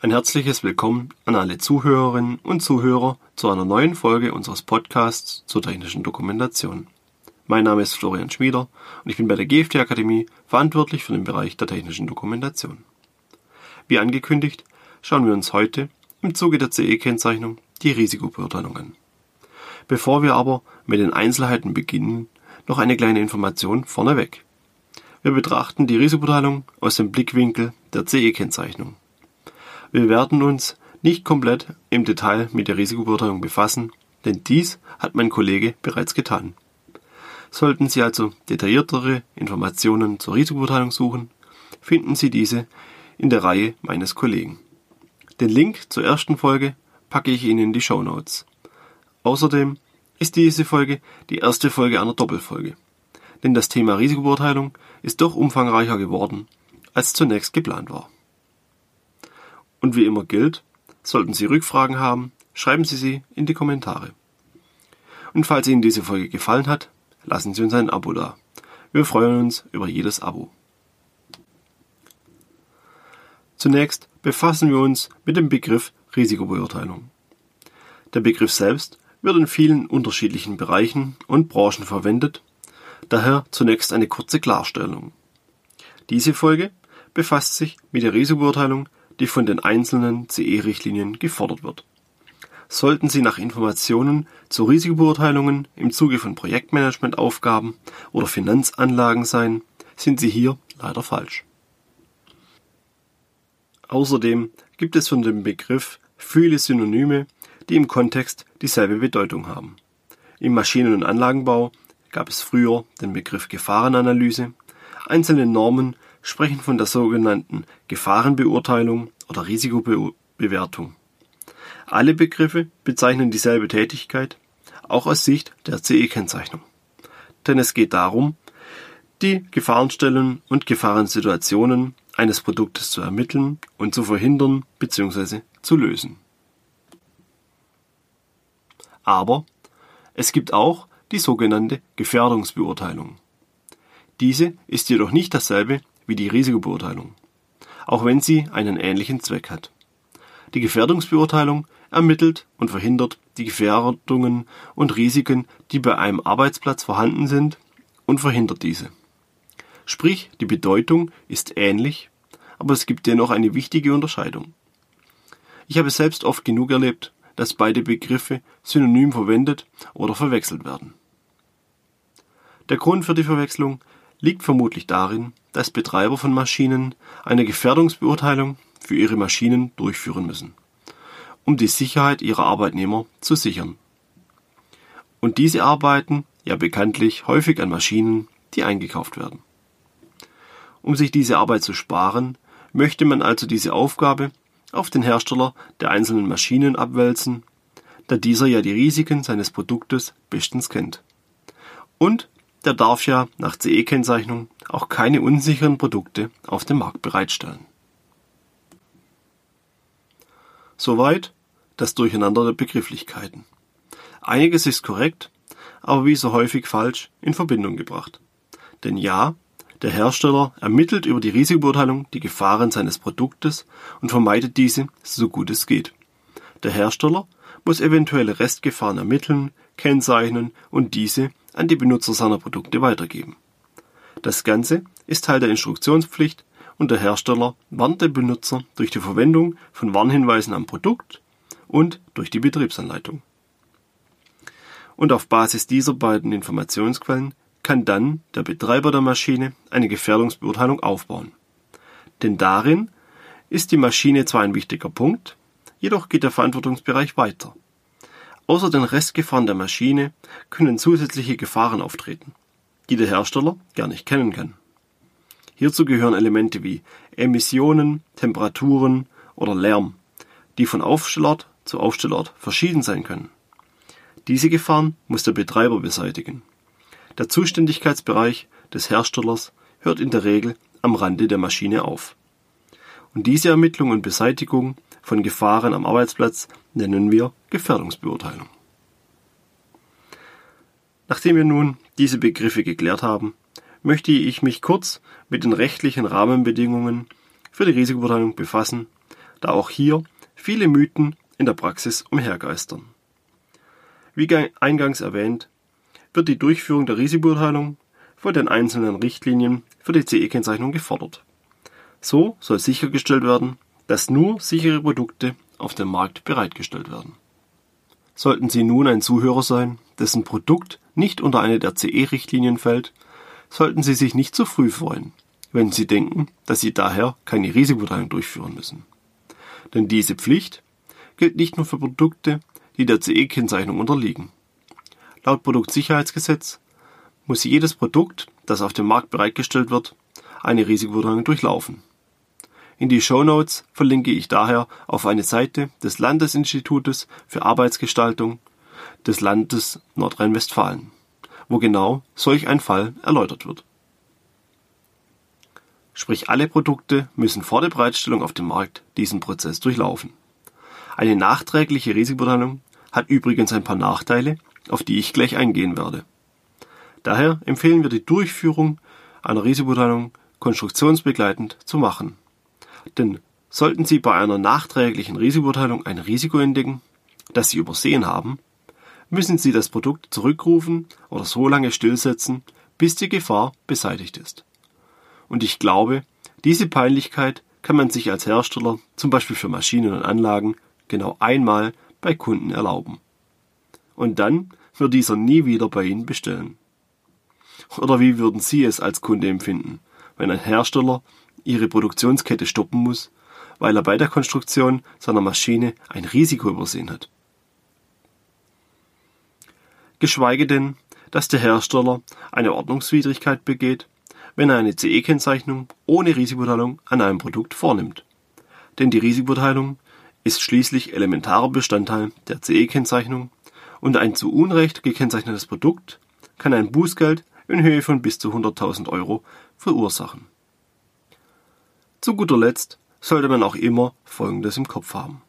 Ein herzliches Willkommen an alle Zuhörerinnen und Zuhörer zu einer neuen Folge unseres Podcasts zur technischen Dokumentation. Mein Name ist Florian Schmieder und ich bin bei der GFT Akademie verantwortlich für den Bereich der technischen Dokumentation. Wie angekündigt, schauen wir uns heute im Zuge der CE-Kennzeichnung die Risikobeurteilung an. Bevor wir aber mit den Einzelheiten beginnen, noch eine kleine Information vorneweg. Wir betrachten die Risikobeurteilung aus dem Blickwinkel der CE-Kennzeichnung. Wir werden uns nicht komplett im Detail mit der Risikobeurteilung befassen, denn dies hat mein Kollege bereits getan. Sollten Sie also detailliertere Informationen zur Risikobeurteilung suchen, finden Sie diese in der Reihe meines Kollegen. Den Link zur ersten Folge packe ich Ihnen in die Show Notes. Außerdem ist diese Folge die erste Folge einer Doppelfolge, denn das Thema Risikobeurteilung ist doch umfangreicher geworden, als zunächst geplant war. Und wie immer gilt, sollten Sie Rückfragen haben, schreiben Sie sie in die Kommentare. Und falls Ihnen diese Folge gefallen hat, lassen Sie uns ein Abo da. Wir freuen uns über jedes Abo. Zunächst befassen wir uns mit dem Begriff Risikobeurteilung. Der Begriff selbst wird in vielen unterschiedlichen Bereichen und Branchen verwendet, daher zunächst eine kurze Klarstellung. Diese Folge befasst sich mit der Risikobeurteilung die von den einzelnen CE-Richtlinien gefordert wird. Sollten Sie nach Informationen zu Risikobeurteilungen im Zuge von Projektmanagementaufgaben oder Finanzanlagen sein, sind Sie hier leider falsch. Außerdem gibt es von dem Begriff viele Synonyme, die im Kontext dieselbe Bedeutung haben. Im Maschinen- und Anlagenbau gab es früher den Begriff Gefahrenanalyse, einzelne Normen sprechen von der sogenannten Gefahrenbeurteilung oder Risikobewertung. Alle Begriffe bezeichnen dieselbe Tätigkeit, auch aus Sicht der CE-Kennzeichnung. Denn es geht darum, die Gefahrenstellen und Gefahrensituationen eines Produktes zu ermitteln und zu verhindern bzw. zu lösen. Aber es gibt auch die sogenannte Gefährdungsbeurteilung. Diese ist jedoch nicht dasselbe wie die Risikobeurteilung, auch wenn sie einen ähnlichen Zweck hat. Die Gefährdungsbeurteilung ermittelt und verhindert die Gefährdungen und Risiken, die bei einem Arbeitsplatz vorhanden sind, und verhindert diese. Sprich, die Bedeutung ist ähnlich, aber es gibt dennoch eine wichtige Unterscheidung. Ich habe selbst oft genug erlebt, dass beide Begriffe synonym verwendet oder verwechselt werden. Der Grund für die Verwechslung liegt vermutlich darin, dass Betreiber von Maschinen eine Gefährdungsbeurteilung für ihre Maschinen durchführen müssen, um die Sicherheit ihrer Arbeitnehmer zu sichern. Und diese arbeiten ja bekanntlich häufig an Maschinen, die eingekauft werden. Um sich diese Arbeit zu sparen, möchte man also diese Aufgabe auf den Hersteller der einzelnen Maschinen abwälzen, da dieser ja die Risiken seines Produktes bestens kennt. Und der darf ja nach CE-Kennzeichnung auch keine unsicheren Produkte auf dem Markt bereitstellen. Soweit das Durcheinander der Begrifflichkeiten. Einiges ist korrekt, aber wie so häufig falsch in Verbindung gebracht. Denn ja, der Hersteller ermittelt über die Risikobeurteilung die Gefahren seines Produktes und vermeidet diese so gut es geht. Der Hersteller muss eventuelle Restgefahren ermitteln, kennzeichnen und diese an die Benutzer seiner Produkte weitergeben. Das Ganze ist Teil der Instruktionspflicht und der Hersteller warnt den Benutzer durch die Verwendung von Warnhinweisen am Produkt und durch die Betriebsanleitung. Und auf Basis dieser beiden Informationsquellen kann dann der Betreiber der Maschine eine Gefährdungsbeurteilung aufbauen. Denn darin ist die Maschine zwar ein wichtiger Punkt, jedoch geht der Verantwortungsbereich weiter. Außer den Restgefahren der Maschine können zusätzliche Gefahren auftreten, die der Hersteller gar nicht kennen kann. Hierzu gehören Elemente wie Emissionen, Temperaturen oder Lärm, die von Aufstellort zu Aufstellort verschieden sein können. Diese Gefahren muss der Betreiber beseitigen. Der Zuständigkeitsbereich des Herstellers hört in der Regel am Rande der Maschine auf. Und diese Ermittlung und Beseitigung von Gefahren am Arbeitsplatz nennen wir Gefährdungsbeurteilung. Nachdem wir nun diese Begriffe geklärt haben, möchte ich mich kurz mit den rechtlichen Rahmenbedingungen für die Risikobeurteilung befassen, da auch hier viele Mythen in der Praxis umhergeistern. Wie eingangs erwähnt, wird die Durchführung der Risikobeurteilung von den einzelnen Richtlinien für die CE-Kennzeichnung gefordert. So soll sichergestellt werden, dass nur sichere Produkte auf dem Markt bereitgestellt werden. Sollten Sie nun ein Zuhörer sein, dessen Produkt nicht unter eine der CE-Richtlinien fällt, sollten Sie sich nicht zu früh freuen, wenn Sie denken, dass Sie daher keine Risikobeurteilung durchführen müssen. Denn diese Pflicht gilt nicht nur für Produkte, die der CE-Kennzeichnung unterliegen. Laut Produktsicherheitsgesetz muss jedes Produkt, das auf dem Markt bereitgestellt wird, eine Risikobeurteilung durchlaufen. In die Show Notes verlinke ich daher auf eine Seite des Landesinstitutes für Arbeitsgestaltung des Landes Nordrhein-Westfalen, wo genau solch ein Fall erläutert wird. Sprich, alle Produkte müssen vor der Bereitstellung auf dem Markt diesen Prozess durchlaufen. Eine nachträgliche Risikobeurteilung hat übrigens ein paar Nachteile, auf die ich gleich eingehen werde. Daher empfehlen wir die Durchführung einer Risikobeurteilung konstruktionsbegleitend zu machen. Denn sollten Sie bei einer nachträglichen Risikobeurteilung ein Risiko entdecken, das Sie übersehen haben, müssen Sie das Produkt zurückrufen oder so lange stillsetzen, bis die Gefahr beseitigt ist. Und ich glaube, diese Peinlichkeit kann man sich als Hersteller, zum Beispiel für Maschinen und Anlagen, genau einmal bei Kunden erlauben. Und dann wird dieser nie wieder bei Ihnen bestellen. Oder wie würden Sie es als Kunde empfinden, wenn ein Hersteller ihre Produktionskette stoppen muss, weil er bei der Konstruktion seiner Maschine ein Risiko übersehen hat. Geschweige denn, dass der Hersteller eine Ordnungswidrigkeit begeht, wenn er eine CE-Kennzeichnung ohne Risikoteilung an einem Produkt vornimmt. Denn die Risikoteilung ist schließlich elementarer Bestandteil der CE-Kennzeichnung und ein zu Unrecht gekennzeichnetes Produkt kann ein Bußgeld in Höhe von bis zu 100.000 Euro verursachen. Zu guter Letzt sollte man auch immer Folgendes im Kopf haben.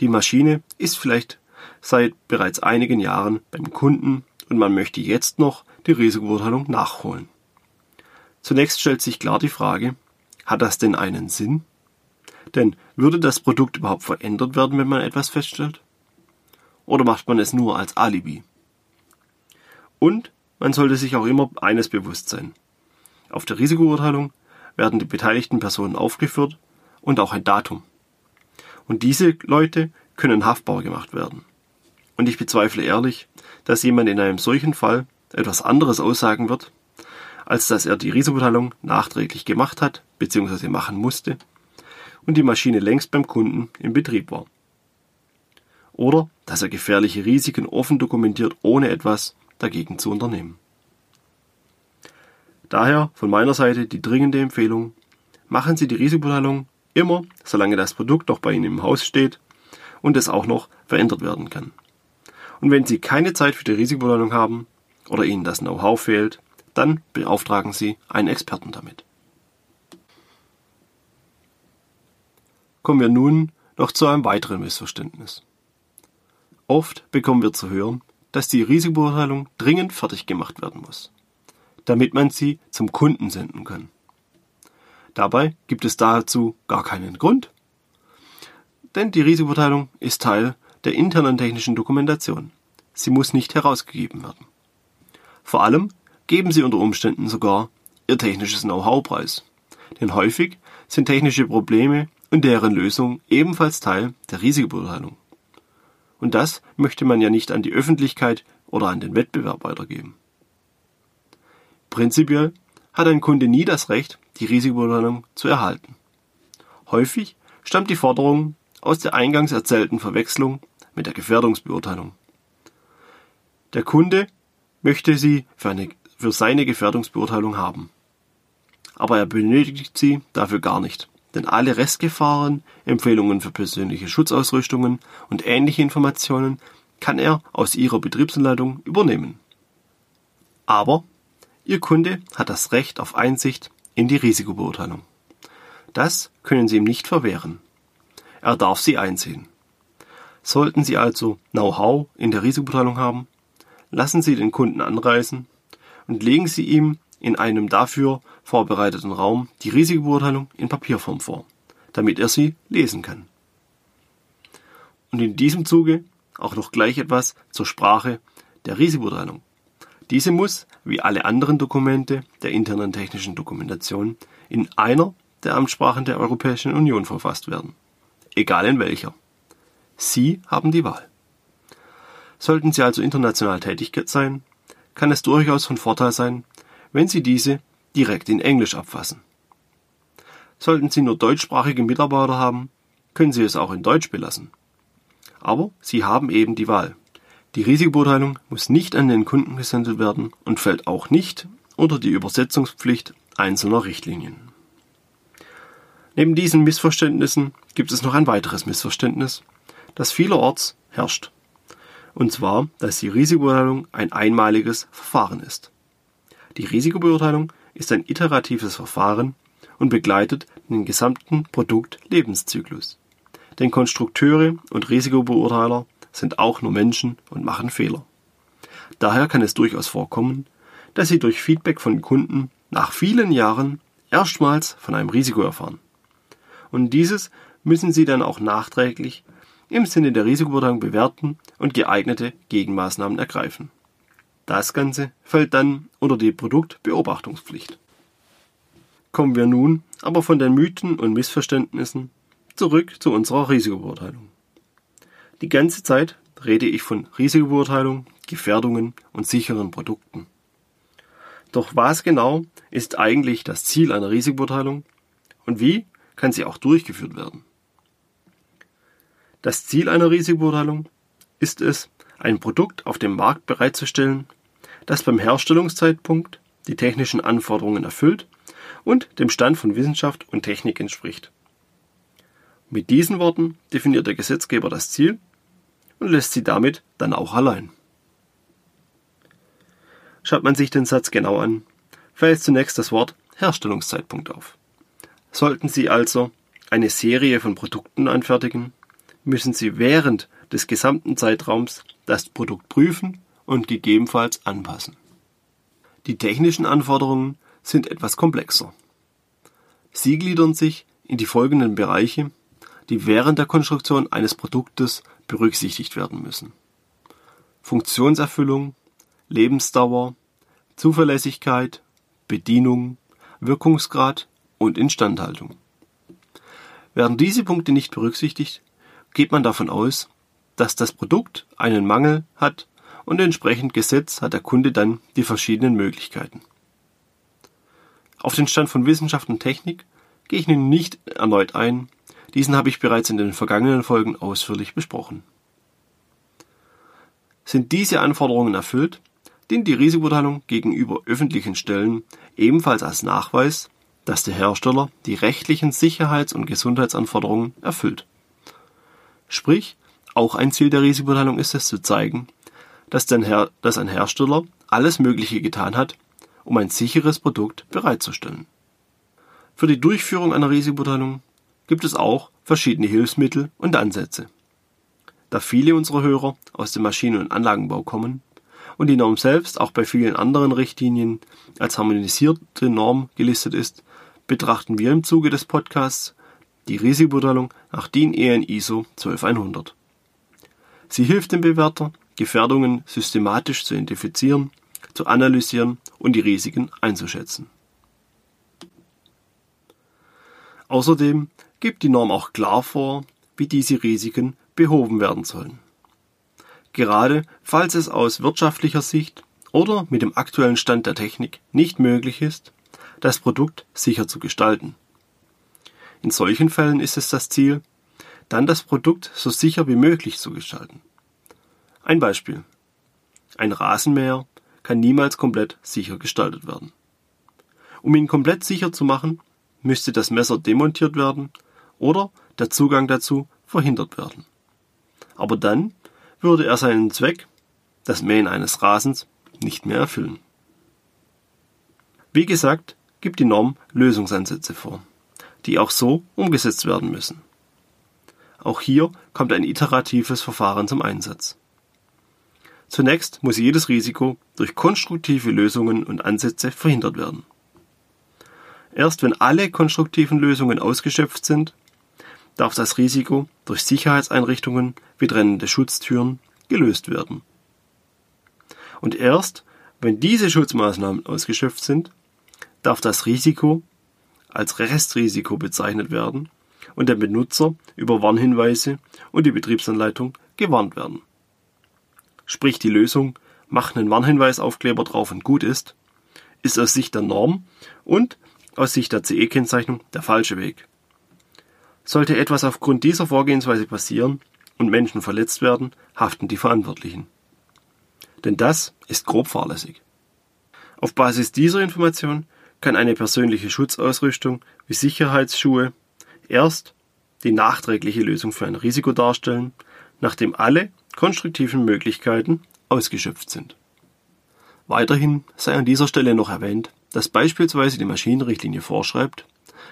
Die Maschine ist vielleicht seit bereits einigen Jahren beim Kunden und man möchte jetzt noch die Risikobeurteilung nachholen. Zunächst stellt sich klar die Frage, hat das denn einen Sinn? Denn würde das Produkt überhaupt verändert werden, wenn man etwas feststellt? Oder macht man es nur als Alibi? Und man sollte sich auch immer eines bewusst sein. Auf der Risikobeurteilung werden die beteiligten Personen aufgeführt und auch ein Datum. Und diese Leute können haftbar gemacht werden. Und ich bezweifle ehrlich, dass jemand in einem solchen Fall etwas anderes aussagen wird, als dass er die Risikobeteiligung nachträglich gemacht hat bzw. machen musste und die Maschine längst beim Kunden im Betrieb war. Oder dass er gefährliche Risiken offen dokumentiert, ohne etwas dagegen zu unternehmen. Daher von meiner Seite die dringende Empfehlung, machen Sie die Risikobeteiligung immer, solange das Produkt noch bei Ihnen im Haus steht und es auch noch verändert werden kann. Und wenn Sie keine Zeit für die Risikobeteiligung haben oder Ihnen das Know-how fehlt, dann beauftragen Sie einen Experten damit. Kommen wir nun noch zu einem weiteren Missverständnis. Oft bekommen wir zu hören, dass die Risikobeurteilung dringend fertig gemacht werden muss damit man sie zum Kunden senden kann. Dabei gibt es dazu gar keinen Grund, denn die Risikoverteilung ist Teil der internen technischen Dokumentation. Sie muss nicht herausgegeben werden. Vor allem geben sie unter Umständen sogar ihr technisches Know-how preis, denn häufig sind technische Probleme und deren Lösung ebenfalls Teil der Risikobeurteilung. Und das möchte man ja nicht an die Öffentlichkeit oder an den Wettbewerb weitergeben. Prinzipiell hat ein Kunde nie das Recht, die Risikobeurteilung zu erhalten. Häufig stammt die Forderung aus der eingangs erzählten Verwechslung mit der Gefährdungsbeurteilung. Der Kunde möchte sie für, eine, für seine Gefährdungsbeurteilung haben. Aber er benötigt sie dafür gar nicht, denn alle Restgefahren, Empfehlungen für persönliche Schutzausrüstungen und ähnliche Informationen kann er aus ihrer Betriebsanleitung übernehmen. Aber Ihr Kunde hat das Recht auf Einsicht in die Risikobeurteilung. Das können Sie ihm nicht verwehren. Er darf sie einsehen. Sollten Sie also Know-how in der Risikobeurteilung haben, lassen Sie den Kunden anreisen und legen Sie ihm in einem dafür vorbereiteten Raum die Risikobeurteilung in Papierform vor, damit er sie lesen kann. und in diesem Zuge auch noch gleich etwas zur Sprache der Risikobeurteilung. Diese muss, wie alle anderen Dokumente der internen technischen Dokumentation, in einer der Amtssprachen der Europäischen Union verfasst werden. Egal in welcher. Sie haben die Wahl. Sollten Sie also international tätig sein, kann es durchaus von Vorteil sein, wenn Sie diese direkt in Englisch abfassen. Sollten Sie nur deutschsprachige Mitarbeiter haben, können Sie es auch in Deutsch belassen. Aber Sie haben eben die Wahl. Die Risikobeurteilung muss nicht an den Kunden gesendet werden und fällt auch nicht unter die Übersetzungspflicht einzelner Richtlinien. Neben diesen Missverständnissen gibt es noch ein weiteres Missverständnis, das vielerorts herrscht. Und zwar, dass die Risikobeurteilung ein einmaliges Verfahren ist. Die Risikobeurteilung ist ein iteratives Verfahren und begleitet den gesamten Produktlebenszyklus. Denn Konstrukteure und Risikobeurteiler sind auch nur Menschen und machen Fehler. Daher kann es durchaus vorkommen, dass Sie durch Feedback von Kunden nach vielen Jahren erstmals von einem Risiko erfahren. Und dieses müssen Sie dann auch nachträglich im Sinne der Risikobeurteilung bewerten und geeignete Gegenmaßnahmen ergreifen. Das Ganze fällt dann unter die Produktbeobachtungspflicht. Kommen wir nun aber von den Mythen und Missverständnissen zurück zu unserer Risikobeurteilung. Die ganze Zeit rede ich von Risikobeurteilung, Gefährdungen und sicheren Produkten. Doch was genau ist eigentlich das Ziel einer Risikobeurteilung und wie kann sie auch durchgeführt werden? Das Ziel einer Risikobeurteilung ist es, ein Produkt auf dem Markt bereitzustellen, das beim Herstellungszeitpunkt die technischen Anforderungen erfüllt und dem Stand von Wissenschaft und Technik entspricht. Mit diesen Worten definiert der Gesetzgeber das Ziel und lässt sie damit dann auch allein. Schaut man sich den Satz genau an, fällt zunächst das Wort Herstellungszeitpunkt auf. Sollten Sie also eine Serie von Produkten anfertigen, müssen Sie während des gesamten Zeitraums das Produkt prüfen und gegebenenfalls anpassen. Die technischen Anforderungen sind etwas komplexer. Sie gliedern sich in die folgenden Bereiche, die während der Konstruktion eines Produktes berücksichtigt werden müssen. Funktionserfüllung, Lebensdauer, Zuverlässigkeit, Bedienung, Wirkungsgrad und Instandhaltung. Werden diese Punkte nicht berücksichtigt, geht man davon aus, dass das Produkt einen Mangel hat und entsprechend gesetzt hat der Kunde dann die verschiedenen Möglichkeiten. Auf den Stand von Wissenschaft und Technik gehe ich nun nicht erneut ein, diesen habe ich bereits in den vergangenen Folgen ausführlich besprochen. Sind diese Anforderungen erfüllt, dient die Risikobeurteilung gegenüber öffentlichen Stellen ebenfalls als Nachweis, dass der Hersteller die rechtlichen Sicherheits- und Gesundheitsanforderungen erfüllt. Sprich, auch ein Ziel der Risikobeurteilung ist es zu zeigen, dass, ein Hersteller alles Mögliche getan hat, um ein sicheres Produkt bereitzustellen. Für die Durchführung einer Risikobeurteilung gibt es auch verschiedene Hilfsmittel und Ansätze. Da viele unserer Hörer aus dem Maschinen- und Anlagenbau kommen und die Norm selbst auch bei vielen anderen Richtlinien als harmonisierte Norm gelistet ist, betrachten wir im Zuge des Podcasts die Risikobeurteilung nach DIN EN ISO 12100. Sie hilft dem Bewerter, Gefährdungen systematisch zu identifizieren, zu analysieren und die Risiken einzuschätzen. Außerdem gibt die Norm auch klar vor, wie diese Risiken behoben werden sollen. Gerade falls es aus wirtschaftlicher Sicht oder mit dem aktuellen Stand der Technik nicht möglich ist, das Produkt sicher zu gestalten. In solchen Fällen ist es das Ziel, dann das Produkt so sicher wie möglich zu gestalten. Ein Beispiel. Ein Rasenmäher kann niemals komplett sicher gestaltet werden. Um ihn komplett sicher zu machen, müsste das Messer demontiert werden oder der Zugang dazu verhindert werden. Aber dann würde er seinen Zweck, das Mähen eines Rasens, nicht mehr erfüllen. Wie gesagt, gibt die Norm Lösungsansätze vor die auch so umgesetzt werden müssen. Auch hier kommt ein iteratives Verfahren zum Einsatz. Zunächst muss jedes Risiko durch konstruktive Lösungen und Ansätze verhindert werden. Erst wenn alle konstruktiven Lösungen ausgeschöpft sind, darf das Risiko durch Sicherheitseinrichtungen wie trennende Schutztüren gelöst werden. Und erst wenn diese Schutzmaßnahmen ausgeschöpft sind, darf das Risiko als Restrisiko bezeichnet werden und der Benutzer über Warnhinweise und die Betriebsanleitung gewarnt werden. Sprich die Lösung, mach einen Warnhinweisaufkleber drauf und gut ist, ist aus Sicht der Norm und aus Sicht der CE-Kennzeichnung der falsche Weg. Sollte etwas aufgrund dieser Vorgehensweise passieren und Menschen verletzt werden, haften die Verantwortlichen. Denn das ist grob fahrlässig. Auf Basis dieser Information kann eine persönliche Schutzausrüstung wie Sicherheitsschuhe erst die nachträgliche Lösung für ein Risiko darstellen, nachdem alle konstruktiven Möglichkeiten ausgeschöpft sind. Weiterhin sei an dieser Stelle noch erwähnt, dass beispielsweise die Maschinenrichtlinie vorschreibt,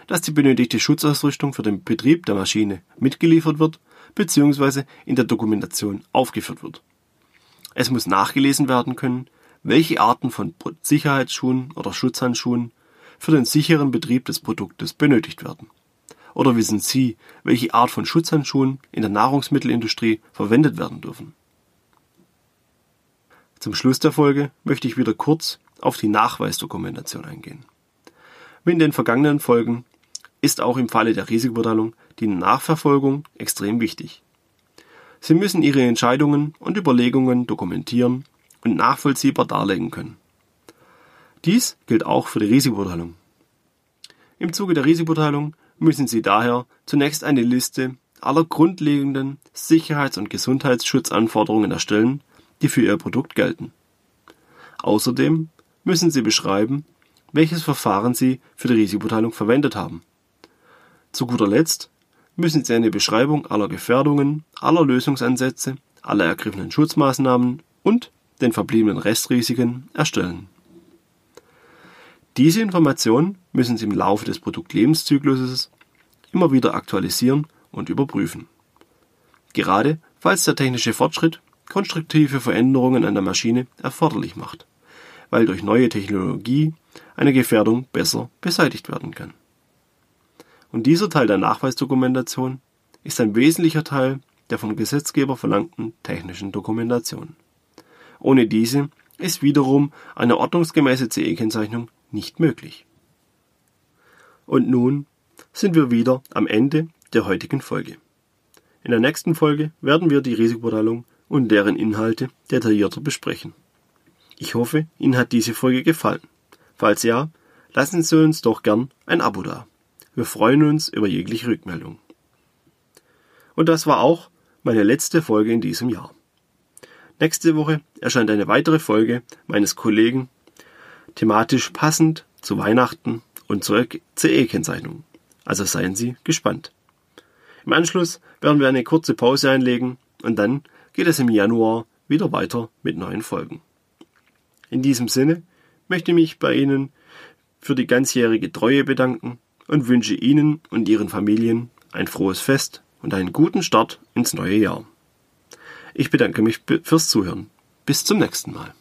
dass die benötigte Schutzausrüstung für den Betrieb der Maschine mitgeliefert wird bzw. in der Dokumentation aufgeführt wird. Es muss nachgelesen werden können, welche Arten von Sicherheitsschuhen oder Schutzhandschuhen für den sicheren Betrieb des Produktes benötigt werden. Oder wissen Sie, welche Art von Schutzhandschuhen in der Nahrungsmittelindustrie verwendet werden dürfen? Zum Schluss der Folge möchte ich wieder kurz auf die Nachweisdokumentation eingehen. Wie in den vergangenen Folgen ist auch im Falle der Risikobeurteilung die Nachverfolgung extrem wichtig. Sie müssen Ihre Entscheidungen und Überlegungen dokumentieren und nachvollziehbar darlegen können. Dies gilt auch für die Risikobeurteilung. Im Zuge der Risikobeurteilung müssen Sie daher zunächst eine Liste aller grundlegenden Sicherheits- und Gesundheitsschutzanforderungen erstellen, die für Ihr Produkt gelten. Außerdem müssen Sie beschreiben, welches Verfahren Sie für die Risikobeurteilung verwendet haben. Zu guter Letzt müssen Sie eine Beschreibung aller Gefährdungen, aller Lösungsansätze, aller ergriffenen Schutzmaßnahmen und den verbliebenen Restrisiken erstellen. Diese Informationen müssen Sie im Laufe des Produktlebenszykluses immer wieder aktualisieren und überprüfen. Gerade falls der technische Fortschritt konstruktive Veränderungen an der Maschine erforderlich macht, weil durch neue Technologie eine Gefährdung besser beseitigt werden kann. Und dieser Teil der Nachweisdokumentation ist ein wesentlicher Teil der vom Gesetzgeber verlangten technischen Dokumentation. Ohne diese ist wiederum eine ordnungsgemäße CE-Kennzeichnung nicht möglich. Und nun sind wir wieder am Ende der heutigen Folge. In der nächsten Folge werden wir die Risikobeurteilung und deren Inhalte detaillierter besprechen. Ich hoffe, Ihnen hat diese Folge gefallen. Falls ja, lassen Sie uns doch gern ein Abo da. Wir freuen uns über jegliche Rückmeldung. Und das war auch meine letzte Folge in diesem Jahr. Nächste Woche erscheint eine weitere Folge meines Kollegen, thematisch passend zu Weihnachten und zur CE-Kennzeichnung. Also seien Sie gespannt. Im Anschluss werden wir eine kurze Pause einlegen und dann geht es im Januar wieder weiter mit neuen Folgen. In diesem Sinne möchte ich mich bei Ihnen für die ganzjährige Treue bedanken und wünsche Ihnen und Ihren Familien ein frohes Fest und einen guten Start ins neue Jahr. Ich bedanke mich fürs Zuhören. Bis zum nächsten Mal.